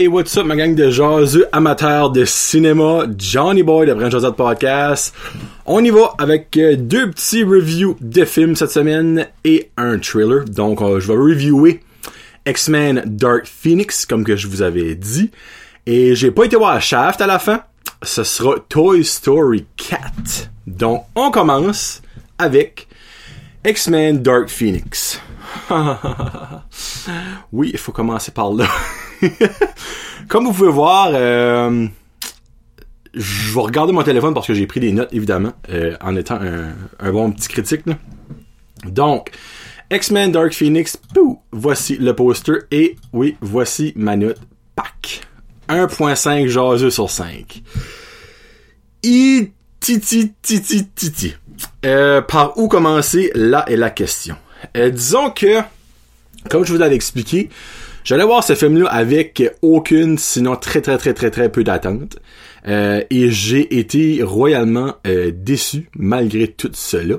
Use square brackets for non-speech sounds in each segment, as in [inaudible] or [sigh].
Hey, what's up, ma gang de jaseux amateurs de cinéma, Johnny Boy de Brand Josette Podcast. On y va avec euh, deux petits reviews de films cette semaine et un trailer. Donc, euh, je vais reviewer X-Men Dark Phoenix, comme que je vous avais dit. Et j'ai pas été voir Shaft à la fin. Ce sera Toy Story 4. Donc, on commence avec X-Men Dark Phoenix. [laughs] oui, il faut commencer par là. [laughs] Comme vous pouvez voir, euh, je vais regarder mon téléphone parce que j'ai pris des notes, évidemment, euh, en étant un, bon petit critique. Donc, X-Men Dark Phoenix, voici le poster et oui, voici ma note. Pack. 1.5 jaseux sur 5. I titi titi titi. Euh, par où commencer? Là est la question. Disons que, comme je vous l'avais expliqué, J'allais voir ce film-là avec aucune, sinon très très très très très peu d'attente. Euh, et j'ai été royalement euh, déçu malgré tout cela.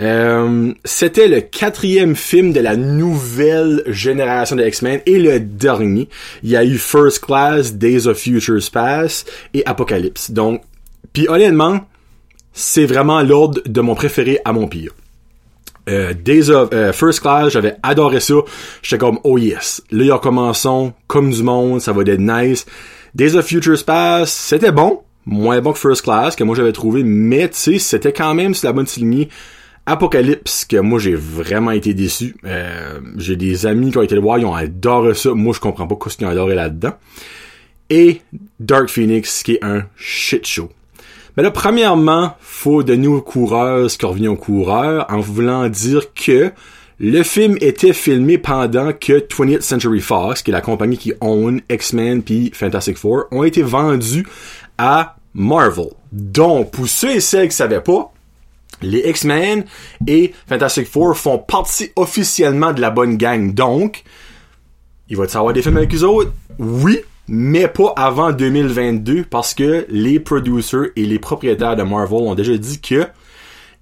Euh, c'était le quatrième film de la nouvelle génération de X-Men et le dernier. Il y a eu First Class, Days of Futures Past et Apocalypse. Donc, puis honnêtement, c'est vraiment l'ordre de mon préféré à mon pire. Euh, Days of euh, First Class, j'avais adoré ça. J'étais comme oh yes. Là, ils recommençons comme du monde, ça va être nice. Days of Future Past, c'était bon, moins bon que First Class que moi j'avais trouvé, mais tu sais, c'était quand même sur la bonne lignée. Apocalypse, que moi j'ai vraiment été déçu. Euh, j'ai des amis qui ont été le voir, ils ont adoré ça. Moi je comprends pas ce qu'ils ont adoré là-dedans. Et Dark Phoenix, qui est un shit show. Mais là, premièrement, faut de nouveaux coureurs ce revient aux coureurs en voulant dire que le film était filmé pendant que 20th Century Fox, qui est la compagnie qui own X-Men puis Fantastic Four, ont été vendus à Marvel. Donc, pour ceux et celles qui savaient pas, les X-Men et Fantastic Four font partie officiellement de la bonne gang. Donc, il va y avoir des films avec eux autres? Oui, mais pas avant 2022 parce que les producers et les propriétaires de Marvel ont déjà dit que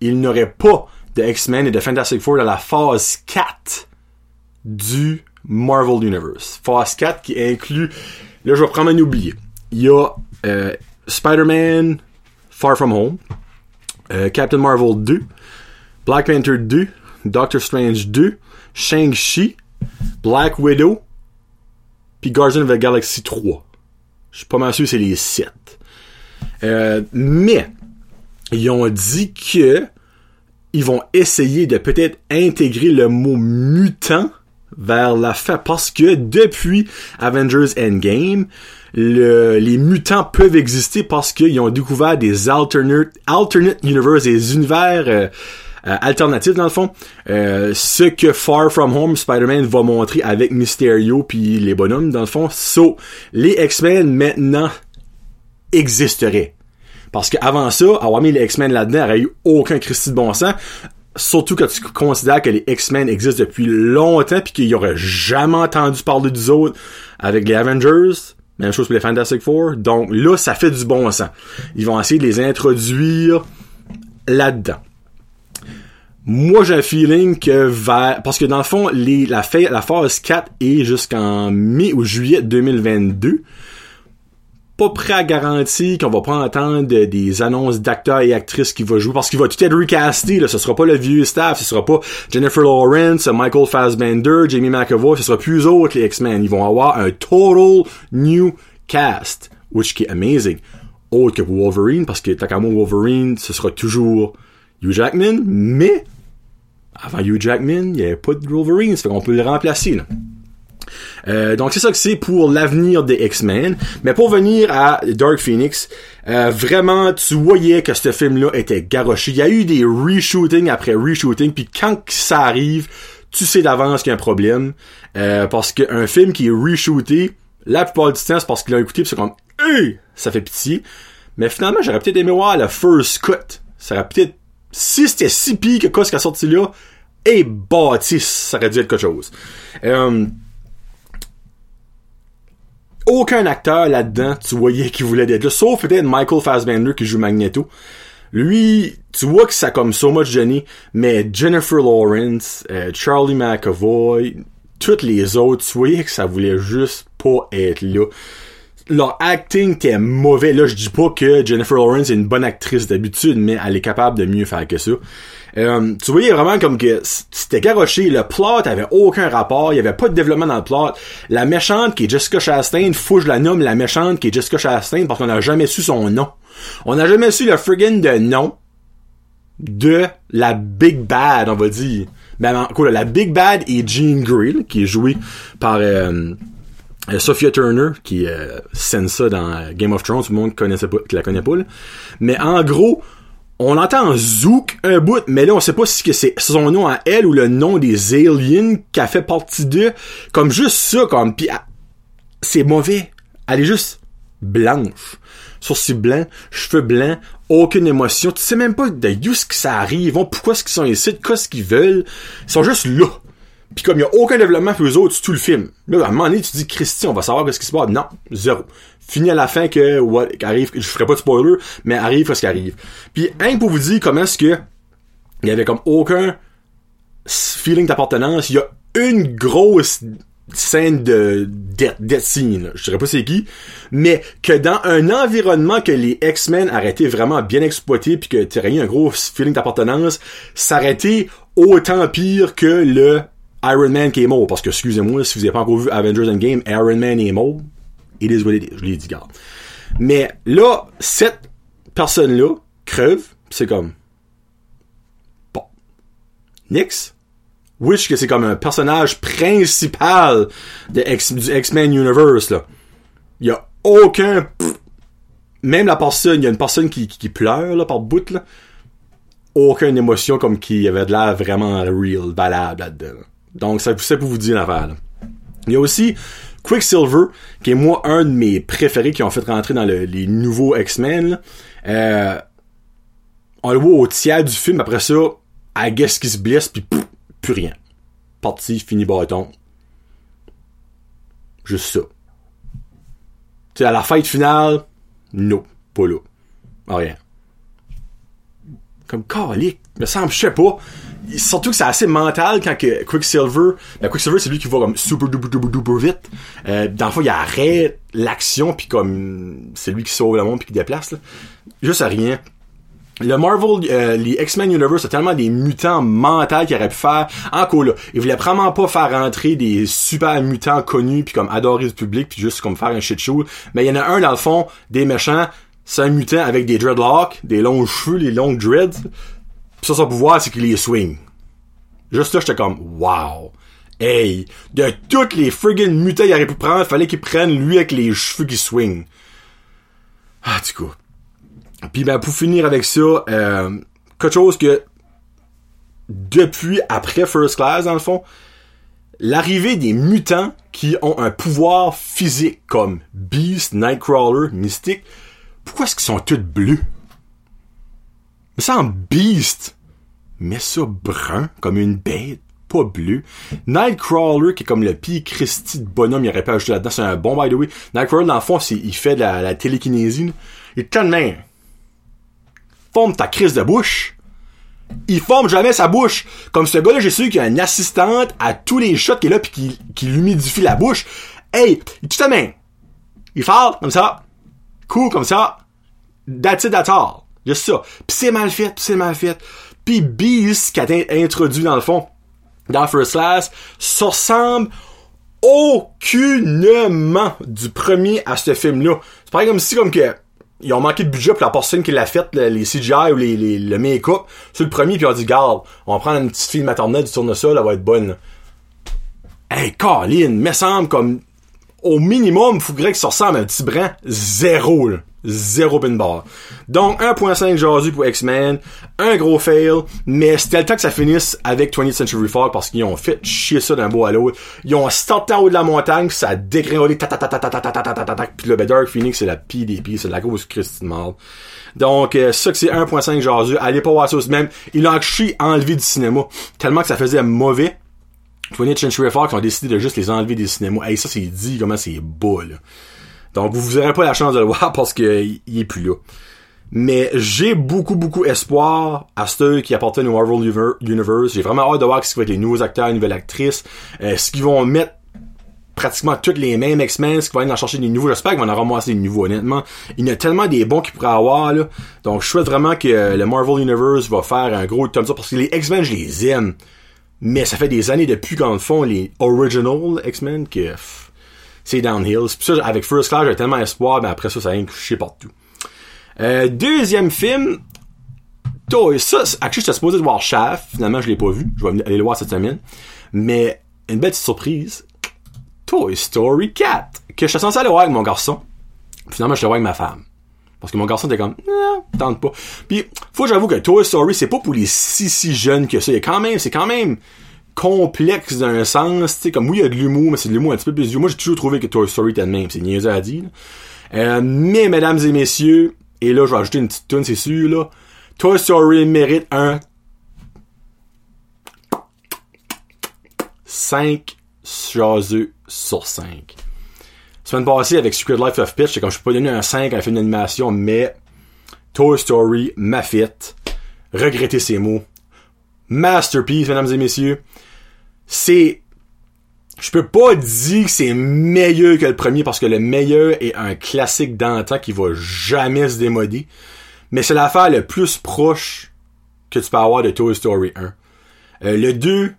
ils n'auraient pas de X-Men et de Fantastic Four dans la phase 4 du Marvel Universe. Phase 4 qui inclut, là je vais prendre un oublié. Il y a euh, Spider-Man Far From Home, euh, Captain Marvel 2, Black Panther 2, Doctor Strange 2, Shang-Chi, Black Widow, puis Guardians of the Galaxy 3. Je suis pas mal sûr c'est les 7. Euh, mais, ils ont dit que ils vont essayer de peut-être intégrer le mot mutant vers la fin parce que depuis Avengers Endgame, les mutants peuvent exister parce qu'ils ont découvert des alternate, alternate universe, des univers euh, euh, alternatif dans le fond. Euh, ce que Far From Home Spider-Man va montrer avec Mysterio puis les bonhommes dans le fond. So, les X-Men maintenant existeraient. Parce qu'avant ça, avoir mis les X-Men là-dedans aurait eu aucun Christy de bon sens. Surtout quand tu considères que les X-Men existent depuis longtemps puis qu'il y aurait jamais entendu parler des autres avec les Avengers. Même chose pour les Fantastic Four. Donc là, ça fait du bon sens. Ils vont essayer de les introduire là-dedans. Moi, j'ai un feeling que vers... Parce que dans le fond, les, la, phase 4 est jusqu'en mai ou juillet 2022. Pas prêt à garantir qu'on va pas entendre des annonces d'acteurs et actrices qui vont jouer parce qu'il va tout être recasté. Là. Ce sera pas le vieux staff, ce sera pas Jennifer Lawrence, Michael Fassbender, Jamie McAvoy, ce sera plus eux autres les X-Men. Ils vont avoir un total new cast, which is amazing. Autre que Wolverine, parce que tant Wolverine, ce sera toujours Hugh Jackman, mais avant Hugh Jackman, il n'y avait pas de Wolverine, ça fait qu'on peut le remplacer. Là. Euh, donc c'est ça que c'est pour l'avenir des X-Men. Mais pour venir à Dark Phoenix, euh, vraiment, tu voyais que ce film-là était garoché. Il y a eu des reshootings après reshootings, puis quand ça arrive, tu sais d'avance qu'il y a un problème. Euh, parce qu'un film qui est reshooté, la plupart du temps, c'est parce qu'il a écouté, c'est comme, hey! ça fait pitié. Mais finalement, j'aurais peut-être aimé voir la first cut. Ça aurait peut-être si c'était si pire que quoi ce qui a sorti là, et bâtisse, ça aurait dû être quelque chose. Euh, aucun acteur là-dedans, tu voyais qui voulait être là, sauf peut-être Michael Fassbender qui joue Magneto. Lui, tu vois que ça comme so much Johnny, mais Jennifer Lawrence, euh, Charlie McAvoy, toutes les autres, tu voyais que ça voulait juste pas être là. Leur acting était mauvais. Là, je dis pas que Jennifer Lawrence est une bonne actrice d'habitude, mais elle est capable de mieux faire que ça. Euh, tu voyais vraiment comme que c'était garoché, le plot avait aucun rapport, il y avait pas de développement dans le plot. La méchante qui est Jessica Chastain, faut que je la nomme la méchante qui est Jessica Chastain parce qu'on n'a jamais su son nom. On n'a jamais su le friggin' de nom de la Big Bad, on va dire. Ben, quoi, la Big Bad est Jean Grey, qui est jouée par euh, Sophia Turner, qui euh, scène ça dans Game of Thrones, tout le monde connaissait pas, qui la connaît pas. Mais en gros, on entend Zouk un bout, mais là on sait pas si c'est son nom à elle ou le nom des aliens qui a fait partie d'eux. Comme juste ça, comme pis ah, c'est mauvais. Elle est juste blanche. Sourcils blancs, cheveux blancs, aucune émotion. Tu sais même pas de ce que ça arrive, pourquoi est-ce qu'ils sont ici, qu'est-ce qu'ils veulent. Ils sont juste là. Puis comme il y a aucun développement pour eux autres, tout le film. Là, à un moment donné, tu dis, Christy, on va savoir qu'est-ce qui se passe. Non, zéro. Fini à la fin que, what, arrive, je ferai pas de spoiler, mais arrive ce qui arrive. Puis, un pour vous dire comment est-ce que, il y avait comme aucun feeling d'appartenance. Il y a une grosse scène de death, scene, je dirais pas c'est qui, mais que dans un environnement que les X-Men arrêtaient vraiment bien exploité puis que tu rien un gros feeling d'appartenance, été autant pire que le Iron Man qui est mort, parce que, excusez-moi, si vous n'avez pas encore vu Avengers Endgame, Iron Man est mort. It is what it is. Je l'ai dit, garde. Mais là, cette personne-là crève, c'est comme... Bon. Nix? Wish que c'est comme un personnage principal du X-Men Universe, là. Il y a aucun... Même la personne, il y a une personne qui, pleure, par bout, là. Aucune émotion comme qui avait de l'air vraiment real, valable là-dedans. Donc, ça, c'est pour vous dire l'affaire. Il y a aussi Quicksilver, qui est moi un de mes préférés qui ont fait rentrer dans les nouveaux X-Men. Euh, on le voit au tiers du film, après ça, à guess qui se blesse, puis plus rien. Parti, fini bâton. Juste ça. Tu à la fête finale, non, pas là. Rien. Comme calique, me semble, je sais pas surtout que c'est assez mental quand que Quicksilver, ben Quicksilver c'est lui qui va comme super duper duper duper vite. Euh, dans le fond, il arrête l'action puis comme c'est lui qui sauve le monde puis qui déplace là. Juste à rien. Le Marvel, euh, les X-Men Universe, a tellement des mutants mentaux qu'il aurait pu faire. Encore là, il voulait vraiment pas faire rentrer des super mutants connus puis comme adorer du public puis juste comme faire un shit show. Mais il y en a un dans le fond, des méchants, c'est un mutant avec des dreadlocks, des longs cheveux, les longs dreads. Pis ça, son pouvoir, c'est qu'il les swing. Juste là, j'étais comme, wow. Hey, de toutes les friggin' mutants qu'il aurait pu prendre, fallait qu'il prenne lui avec les cheveux qui swing. Ah, du coup. Puis ben, pour finir avec ça, euh, quelque chose que depuis après First Class, dans le fond, l'arrivée des mutants qui ont un pouvoir physique comme Beast, Nightcrawler, Mystique, pourquoi est-ce qu'ils sont tous bleus? Mais ça en Beast, mais ça brun, comme une bête, pas bleu. Nightcrawler, qui est comme le pire Christy de bonhomme, il aurait pas ajouté là-dedans, c'est un bon by the way. Nightcrawler, dans le fond, il fait de la, télékinésie. Il est tellement... Forme ta crise de bouche. Il forme jamais sa bouche. Comme ce gars-là, j'ai su qu'il y a une assistante à tous les shots qui est là pis qui, qui l'humidifie la bouche. Hey, il tout à main. Il parle comme ça. Cool comme ça. That's it, that's all. Juste ça. Pis c'est mal fait, pis c'est mal fait. Pis Beast, qui a été introduit dans le fond, dans First Class, ça ressemble aucunement du premier à ce film-là. C'est pareil comme si, comme que, ils ont manqué de budget pour la personne qui l'a fait, les CGI ou les, le make-up, sur le premier, puis ont dit, garde, on va prendre une petite fille maternelle du tournesol, elle va être bonne. Hey, Colin, me semble comme, au minimum, faudrait que ça ressemble à un petit brin zéro, là. Zéro pin bar. Donc 1.5 aujourd'hui pour X-Men, un gros fail, mais c'était le temps que ça finisse avec 20th Century Fox parce qu'ils ont fait chier ça d'un bout à l'autre. Ils ont starté en haut de la montagne, ça a dégringolé, ta puis le Dark Phoenix c'est la pire des pires, c'est la grosse Christine mal. Donc ça que c'est 1.5 aujourd'hui, allez pas voir ça même. Ils l'ont enlevé du cinéma tellement que ça faisait mauvais. 20th Century Fox ont décidé de juste les enlever des cinémas. Hey, ça c'est dit comment c'est beau là. Donc, vous n'aurez pas la chance de le [laughs] voir parce qu'il est plus là. Mais j'ai beaucoup, beaucoup espoir à ceux qui appartiennent au Marvel Universe. J'ai vraiment hâte de voir ce qui va être les nouveaux acteurs, les nouvelles actrices, euh, ce qu'ils vont mettre pratiquement toutes les mêmes X-Men, qui vont aller en chercher des nouveaux. J'espère qu'ils vont en ramasser des nouveaux, honnêtement. Il y en a tellement des bons qu'ils pourraient avoir, là. Donc, je souhaite vraiment que le Marvel Universe va faire un gros tome ça, parce que les X-Men, je les aime. Mais ça fait des années depuis qu'en font les original X-Men que c'est downhill. Ça, avec First Class, j'ai tellement espoir, mais après ça, ça a rien couché partout. Euh, deuxième film, Toy, ça, actually, j'étais supposé de voir Shaft, finalement, je l'ai pas vu. Je vais aller le voir cette semaine. Mais, une belle surprise, Toy Story 4, que je suis censé aller voir avec mon garçon. Finalement, je l'ai voir avec ma femme. Parce que mon garçon était comme, non, tente pas. Puis, faut que j'avoue que Toy Story, c'est pas pour les si si jeunes que ça. Il quand même, c'est quand même complexe d'un sens, tu sais, comme oui, il y a de l'humour, mais c'est de l'humour un petit peu plus. Moi, j'ai toujours trouvé que Toy Story était le même. C'est niaiseux à dire. Euh, mais, mesdames et messieurs, et là, je vais ajouter une petite tune, c'est sûr, là. Toy Story mérite un 5 jaseux sur 5. Semaine passée, avec Secret Life of Pitch, c'est comme je peux pas donner un 5 à un film d'animation, mais Toy Story m'a fait regretter ses mots. Masterpiece, mesdames et messieurs. C'est je peux pas dire que c'est meilleur que le premier parce que le meilleur est un classique d'antan qui va jamais se démoder. Mais c'est l'affaire le plus proche que tu peux avoir de Toy Story 1. Euh, le 2,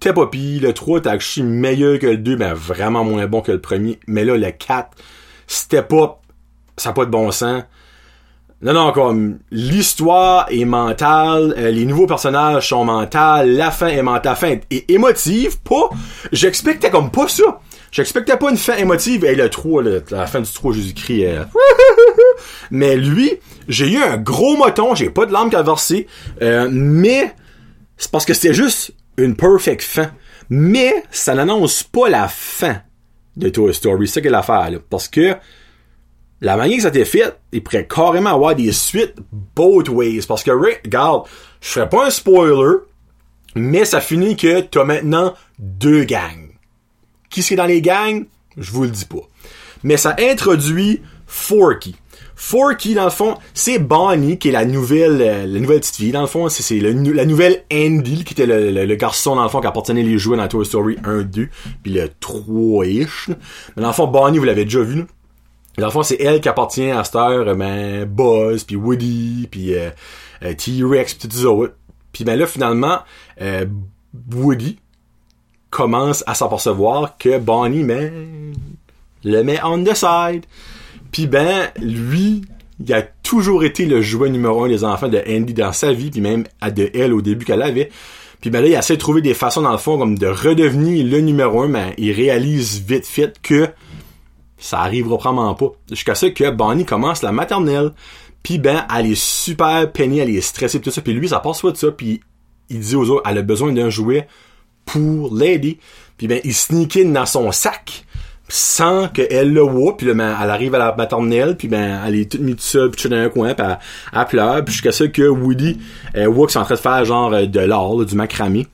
t'es pas pire. Le 3, t'es actually meilleur que le 2, mais vraiment moins bon que le premier. Mais là, le 4, c'était pas, ça n'a pas de bon sens. Non, non, comme l'histoire est mentale, euh, les nouveaux personnages sont mentales, la fin est mentale, la fin est émotive, pas. J'expectais comme pas ça. J'expectais pas une fin émotive. Et le 3, la fin du 3, Jésus-Christ. Euh, [laughs] mais lui, j'ai eu un gros moton, j'ai pas de larmes qu'à verser. Euh, mais c'est parce que c'était juste une perfect fin. Mais ça n'annonce pas la fin de Toy Story. C'est ça qu'est l'affaire, là. Parce que la manière que ça a été fait, il pourrait carrément avoir des suites both ways. Parce que, regarde, je ferais pas un spoiler, mais ça finit que t'as maintenant deux gangs. Qui c'est dans les gangs? Je vous le dis pas. Mais ça introduit Forky. Forky, dans le fond, c'est Bonnie, qui est la nouvelle, euh, la nouvelle petite fille, dans le fond. C'est la nouvelle Andy, qui était le, garçon, dans le fond, qui appartenait les jouets dans Toy Story 1, 2, puis le 3-ish. Mais dans le fond, Bonnie, vous l'avez déjà vu. Dans le fond, c'est elle qui appartient à cette heure, ben, Buzz, puis Woody, puis euh, euh, T-Rex, pis tout ça. Puis ben là, finalement, euh, Woody commence à s'apercevoir que Bonnie, ben, le met on the side. Puis ben, lui, il a toujours été le jouet numéro un des enfants de Andy dans sa vie, puis même à de elle au début qu'elle avait. Puis ben là, il essaie de trouver des façons, dans le fond, comme de redevenir le numéro un, mais il réalise vite fait que ça arrivera probablement pas. Jusqu'à ce que Bonnie commence la maternelle, puis ben, elle est super peinée, elle est stressée, tout ça, puis lui, ça passe pas de ça, puis il dit aux autres, elle a besoin d'un jouet pour l'aider. Puis ben, il sneak in dans son sac, sans qu'elle le voit, puis là, ben, elle arrive à la maternelle, puis ben, elle est toute mise toute seule, puis dans un coin, puis elle, pleure, puis jusqu'à ce que Woody euh, voit qu'ils sont en train de faire genre euh, de l'or, du macramé.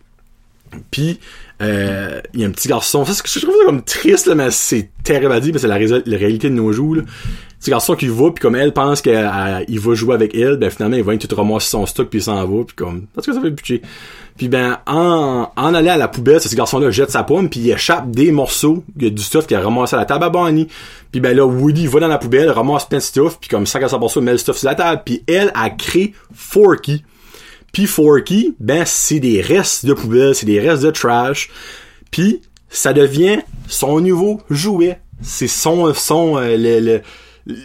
Puis euh, il y a un petit garçon. Ça, je trouve ça comme triste, là, mais c'est terrible à dire, que c'est la, réalité de nos jours. Là. Petit garçon qui va, puis comme elle pense qu'il va jouer avec elle, ben finalement, il va tout ramasser son stock, puis il s'en va, puis comme... Parce que ça fait budget. Puis ben, en, en allant à la poubelle, ce garçon-là jette sa pomme, puis il échappe des morceaux du stuff qu'il a ramassé à la table à Bonnie. Puis ben là, Woody va dans la poubelle, ramasse plein de stuff, puis comme ça, quand ça passe met le stuff sur la table, puis elle a créé Forky. Puis Forky, ben c'est des restes de poubelle, c'est des restes de trash. Puis ça devient son nouveau jouet. C'est son son euh, le,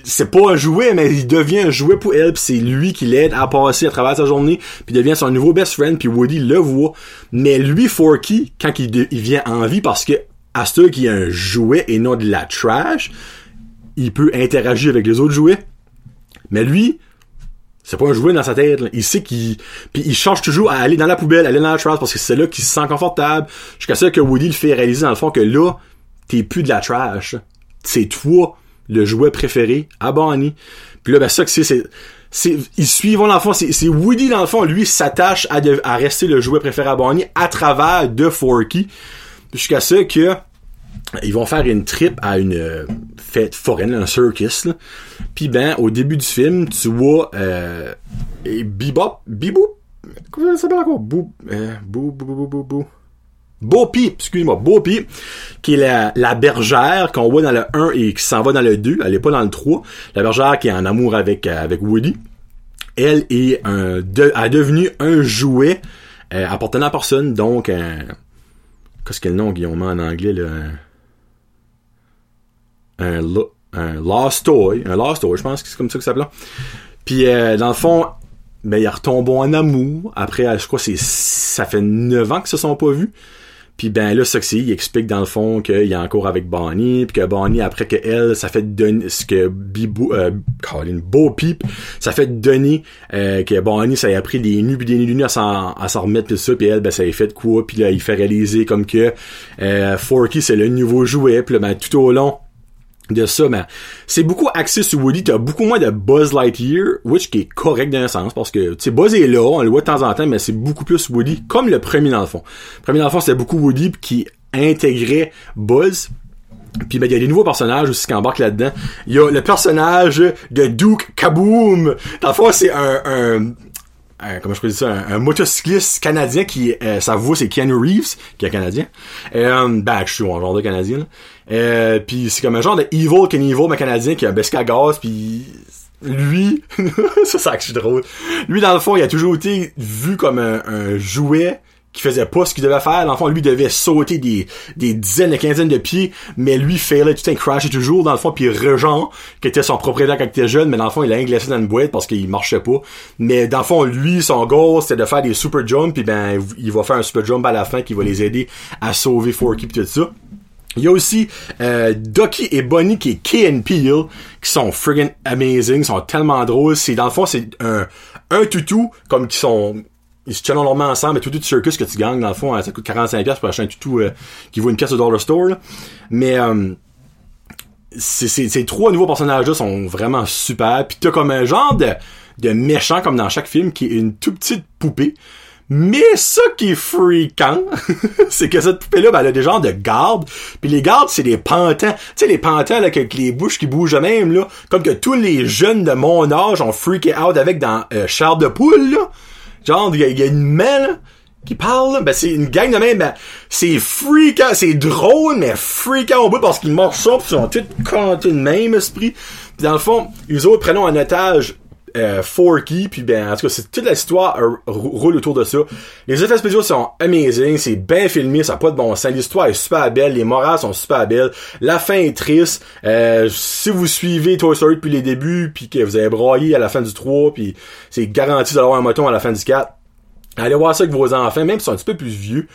c'est pas un jouet, mais il devient un jouet pour elle, c'est lui qui l'aide à passer à travers sa journée, puis devient son nouveau best friend, puis Woody le voit. Mais lui, Forky, quand il, vient en vie, parce que ce qui a un jouet et non de la trash, il peut interagir avec les autres jouets. Mais lui, c'est pas un jouet dans sa tête. Il sait qu'il... Puis il change toujours à aller dans la poubelle, aller dans la trash, parce que c'est là qu'il se sent confortable. Jusqu'à ce que Woody le fait réaliser dans le fond que là, t'es plus de la trash. C'est toi, le jouet préféré à Bonnie. Puis là, ben ça que c'est... ils suivent dans le fond, c'est, c'est Woody dans le fond, lui s'attache à, à rester le jouet préféré à Bonnie à travers de Forky. Jusqu'à ce que ils vont faire une trip à une euh, fête foraine, un circus. Puis ben, au début du film, tu vois euh, Bebop, Bibou, comment? Bou, euh, bou, bou, bou, bou, bou. Bo Peep, excuse-moi, Bo Peep, qui est la, la bergère qu'on voit dans le 1 et qui s'en va dans le 2, elle est pas dans le 3. La bergère qui est en amour avec, euh, avec Woody. Elle est un, a devenu un jouet euh, appartenant à personne, donc un... Qu'est-ce que le nom, Guillaume, en anglais, là? Un, un Lost Toy. Un Lost Toy, je pense que c'est comme ça que ça s'appelle. Puis, euh, dans le fond, ben, ils retombent en amour. Après, je crois que ça fait 9 ans qu'ils se sont pas vus. Puis ben là, c'est, il explique dans le fond qu'il est encore avec Bonnie, puis que Bonnie, après que elle, ça fait donner ce que Bibou, euh, Colin, Beau Peep, ça fait donner euh, que Bonnie, ça a pris des nuits puis des nuits à s'en, à s'en remettre pis ça, puis elle, ben ça a fait de quoi, puis là, il fait réaliser comme que euh, Forky, c'est le nouveau jouet, puis là, ben tout au long de ça, mais c'est beaucoup axé sur Woody. T'as beaucoup moins de Buzz Lightyear, which qui est correct dans un sens, parce que, tu sais, Buzz est là, on le voit de temps en temps, mais c'est beaucoup plus Woody, comme le premier dans le fond. Le premier dans le fond, c'était beaucoup Woody qui intégrait Buzz. Puis ben, il y a des nouveaux personnages aussi qui embarquent là-dedans. Il y a le personnage de Duke Kaboom. Dans le c'est un, un un- comment je peux dire ça, un, un motocycliste canadien qui, euh, sa voix c'est Keanu Reeves, qui est canadien. Euh, ben, je suis un genre de canadien, là. Euh, puis c'est comme un genre de evil Evil, mais canadien, qui a un besque à gaz, puis lui, [laughs] ça, c'est drôle. Lui, dans le fond, il a toujours été vu comme un jouet qui faisait pas ce qu'il devait faire. Dans le fond, lui devait sauter des, des dizaines, des quinzaines de pieds, mais lui failait tout le temps, crashait toujours, dans le fond, puis Rejean, qui était son propriétaire quand il était jeune, mais dans le fond, il a glacé dans une boîte parce qu'il marchait pas. Mais dans le fond, lui, son goal, c'était de faire des super jumps, puis ben, il va faire un super jump à la fin qui va les aider à sauver Forky pis tout ça. Il y a aussi euh, Ducky et Bonnie qui est Key and qui sont friggin' amazing, sont tellement drôles. C'est dans le fond c'est un un toutou comme qui sont ils se tiennent normalement ensemble, mais toutou de circus que tu gagnes dans le fond, hein, ça coûte 45 pièces pour acheter un toutou euh, qui vaut une pièce au dollar store. là. Mais euh, ces trois nouveaux personnages-là sont vraiment super. Puis t'as comme un genre de, de méchant comme dans chaque film qui est une toute petite poupée. Mais ça qui est freakant, [laughs] c'est que cette poupée-là, ben, elle a des genres de gardes. Puis les gardes, c'est des pantins. Tu sais, les pantins, là, avec les bouches qui bougent même, là. Comme que tous les jeunes de mon âge ont freaké out avec dans euh, Charles de Poule, là. Genre, il y, y a une là, qui parle, là. Ben, c'est une gang de même, ben, c'est freakant, c'est drôle, mais freakant au bout parce qu'ils marchent ça, pis ils sont tous cantés de même esprit. Puis dans le fond, les autres prennent en otage euh, Forky, puis ben, en tout cas, c'est toute l'histoire euh, rou- roule autour de ça. Les effets spéciaux sont amazing, c'est bien filmé, ça n'a pas de bon sens. L'histoire est super belle, les morales sont super belles, la fin est triste. Euh, si vous suivez Toy Story depuis les débuts, puis que vous avez broyé à la fin du 3, puis c'est garanti d'avoir un moton à la fin du 4, allez voir ça avec vos enfants, même s'ils sont un petit peu plus vieux.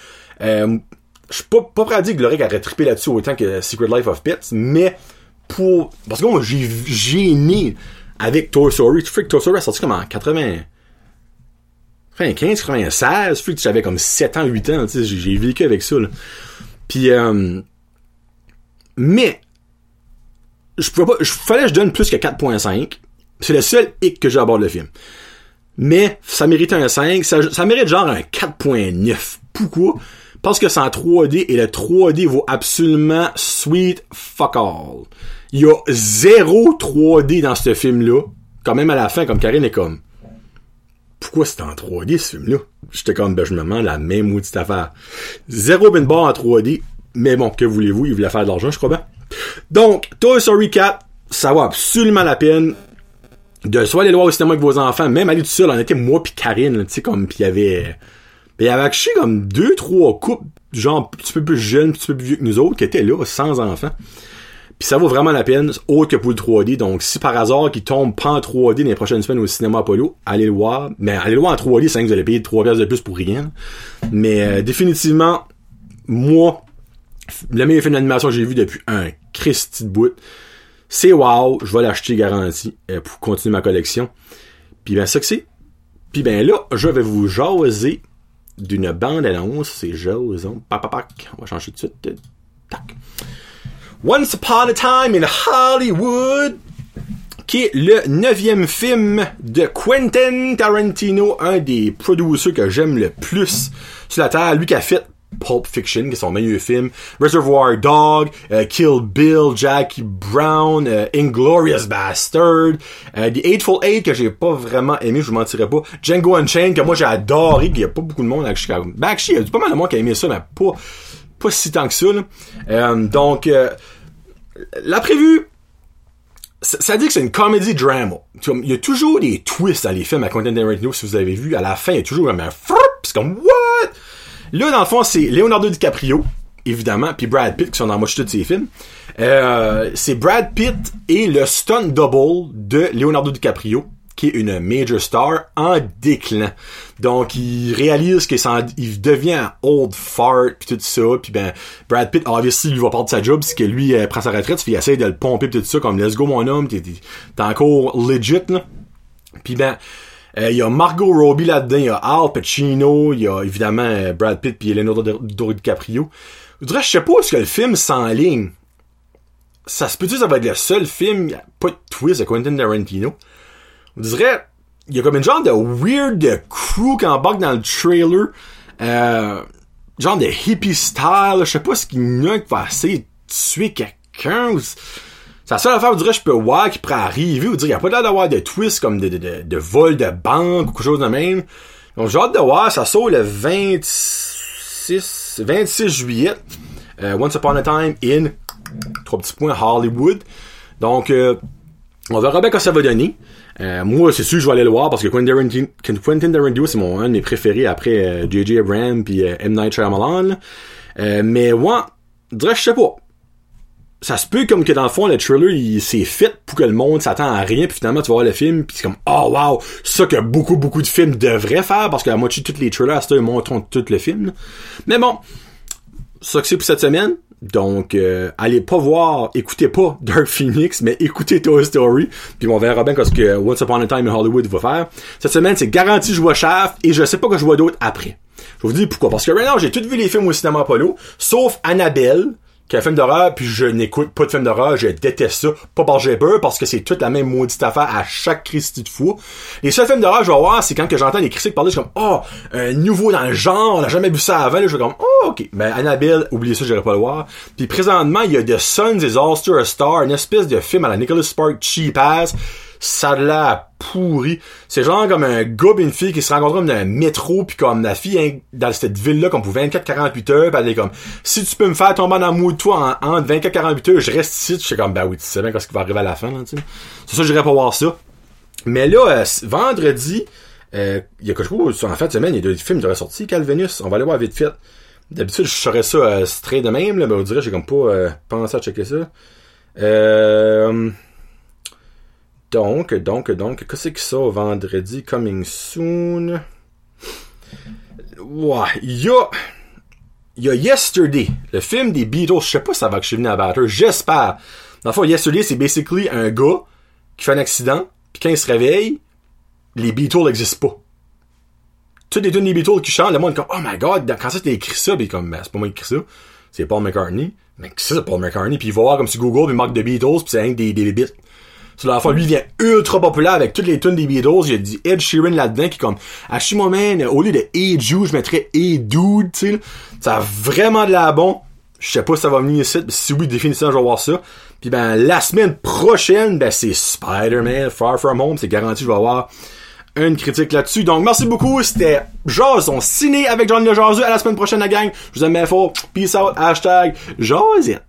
Je suis pas, prêt à dire que Loric aurait trippé là-dessus autant que Secret Life of Pets, mais pour... Parce que moi, j'ai j'ai né avec Toy Story. Tu sais que Toy Story a sorti comme en 80... 95, 96, fait que j'avais comme 7 ans, 8 ans, tu j'ai j'ai vécu avec ça, là. Puis, euh, mais, je pouvais pas, je fallait que je donne plus que 4.5. C'est le seul hic que j'aborde le film. Mais, ça mérite un 5, ça, ça mérite genre un 4.9. Pourquoi? Parce que c'est en 3D et le 3D vaut absolument sweet fuck all. Il y a zéro 3D dans ce film-là. Quand même à la fin, comme Karine est comme, pourquoi c'est en 3D ce film-là? J'étais comme, ben, je me demande la même maudite affaire. Zéro bin bar en 3D, mais bon, que voulez-vous, il voulait faire de l'argent, je crois bien. Donc, Toy Story 4, ça vaut absolument la peine de soit aller le voir au cinéma avec vos enfants, même aller tout seul, on était moi pis Karine, tu sais, comme, pis il y avait, pis il y avait comme deux, trois couples, genre, un petit peu plus jeunes, un petit peu plus vieux que nous autres, qui étaient là, sans enfants. Puis ça vaut vraiment la peine, autre que pour le 3D. Donc, si par hasard qu'il tombe pas en 3D dans les prochaines semaines au cinéma Apollo, allez le voir. Mais allez le voir en 3D, c'est que vous allez payer 3 pièces de plus pour rien. Mais euh, définitivement, moi, le meilleur film d'animation que j'ai vu depuis un Christy de bout, c'est wow, je vais l'acheter garanti euh, pour continuer ma collection. Puis ben ça que c'est. Puis ben là, je vais vous jaser d'une bande annonce, c'est jason. Pac, pac, pac. On va changer tout de suite. Tac. Once Upon a Time in Hollywood, qui est le neuvième film de Quentin Tarantino, un des producers que j'aime le plus sur la terre. Lui qui a fait Pulp Fiction, qui est son meilleur film, Reservoir Dog, euh, Kill Bill, Jackie Brown, euh, Inglorious Bastard, euh, The Eightful Eight, que j'ai pas vraiment aimé, je vous mentirais pas, Django Unchained, que moi j'ai adoré, qu'il y a pas beaucoup de monde à Chicago. Ben, actually, il y a pas mal de monde qui a aimé ça, mais pas, pas si tant que ça, donc, la prévue, ça dit que c'est une comédie drama. Il y a toujours des twists dans les films à Quentin Tarantino, si vous avez vu. À la fin, il y a toujours un c'est comme what? Là, dans le fond, c'est Leonardo DiCaprio, évidemment, puis Brad Pitt qui sont dans moitié de ses films. Euh, c'est Brad Pitt et le stunt double de Leonardo DiCaprio qui est une major star en déclin. Donc il réalise ça, il devient old fart puis tout ça puis ben Brad Pitt obviously lui va perdre sa job c'est que lui euh, prend sa retraite puis il essaie de le pomper pis tout ça comme let's go mon homme t'es, t'es encore legit là. Puis ben euh, il y a Margot Robbie là-dedans, il y a Al Pacino, il y a évidemment euh, Brad Pitt puis Leonardo DiCaprio. Je dirais, je sais pas est-ce que le film s'enligne. Ça se peut-tu ça va être le seul film, y a pas de twist de Quentin Tarantino? On dirait, il y a comme une genre de weird crew qui embarque dans le trailer. Euh, genre de hippie style, je sais pas ce qu'il y a qui va essayer de tuer quelqu'un. La seule affaire, vous dirais, je peux voir qui pourrait arriver, vous dire, il n'y a pas l'air d'avoir de twists comme de, de, de, vol de banque ou quelque chose de même. Donc, j'ai hâte de voir, ça sort le 26, 26 juillet. Euh, Once Upon a Time in, trois petits points, Hollywood. Donc, euh, on verra bien quand ça va donner. Euh, moi, c'est sûr, je vais aller le voir parce que Quentin Tarantino, c'est mon un de préférés après J.J. Abrams puis M. Night Shyamalan. mais moi, je dirais, je sais pas ça se peut comme que dans le fond le trailer il s'est fait pour que le monde s'attend à rien puis finalement tu vas voir le film puis c'est comme oh wow ça que beaucoup beaucoup de films devraient faire parce que la moitié de tous les trailers à ils montrent tout le film mais bon ça que c'est pour cette semaine. Donc euh, allez pas voir écoutez pas [laughs] Dark Phoenix mais écoutez Toy Story. Puis on verra bien ce que Once Upon a Time in Hollywood va faire. Cette semaine c'est garanti je vois Shaft et je sais pas que je vois d'autres après. Je vous dis pourquoi. Parce que maintenant j'ai tout vu les films au cinéma Apollo sauf Annabelle qui un film d'horreur, puis je n'écoute pas de film d'horreur, je déteste ça. Pas par peur, parce que c'est toute la même maudite affaire à chaque Christie de fou. Les seuls films d'horreur que je vais voir, c'est quand que j'entends les critiques parler, je suis comme, oh, un nouveau dans le genre, on n'a jamais vu ça avant, là, je suis comme, oh, ok. Mais ben, Annabelle, oubliez ça, j'irai pas le voir. Puis présentement, il y a The Sons is All Star Star, une espèce de film à la Nicholas Spark cheap ass ça a l'air pourri. C'est genre comme un gars et une fille qui se rencontrent dans un métro puis comme la fille hein, dans cette ville-là comme pour 24-48 heures pis elle est comme si tu peux me faire tomber en amour de toi en, en 24-48 heures, je reste ici. Je suis comme bah oui, tu sais bien ce qui va arriver à la fin là, tu sais. C'est ça, j'irai pas voir ça. Mais là, euh, vendredi, euh, il y a quelque chose, en fin de semaine, il y a des films qui devraient sortir, Calvinus. On va aller voir vite fait. D'habitude, je saurais ça euh, straight de même, là, mais on dirait j'ai comme pas euh, pensé à checker ça. Euh... Donc, donc, donc, qu'est-ce que ça vendredi? Coming soon? Ouais, il y a. Il Yesterday, le film des Beatles. Je sais pas si ça va que je suis venu à battre. J'espère. Dans le fond, Yesterday, c'est basically un gars qui fait un accident, puis quand il se réveille, les Beatles n'existent pas. Toutes les tunes des Beatles qui chantent, le monde est comme, oh my god, quand ça t'as écrit ça, puis comme, ben, c'est pas moi qui écrit ça. C'est Paul McCartney. Mais c'est ça, Paul McCartney, puis il va voir comme si Google, il marque de Beatles, puis c'est un des, des bits. Fois, lui, il vient ultra populaire avec toutes les tunes des Beatles. A dit Ed Sheeran là-dedans qui est comme, suis moi man, au lieu de Hey Jude, je mettrais Hey Dude, tu sais. Ça a vraiment de la bon. Je sais pas si ça va venir ici, si oui, définitivement, je vais voir ça. Puis ben, la semaine prochaine, ben, c'est Spider-Man Far From Home. C'est garanti, je vais avoir une critique là-dessus. Donc, merci beaucoup. C'était Jason ciné avec John Le Jaseux. À la semaine prochaine, la gang. Je vous aime bien fort. Peace out. Hashtag Jason.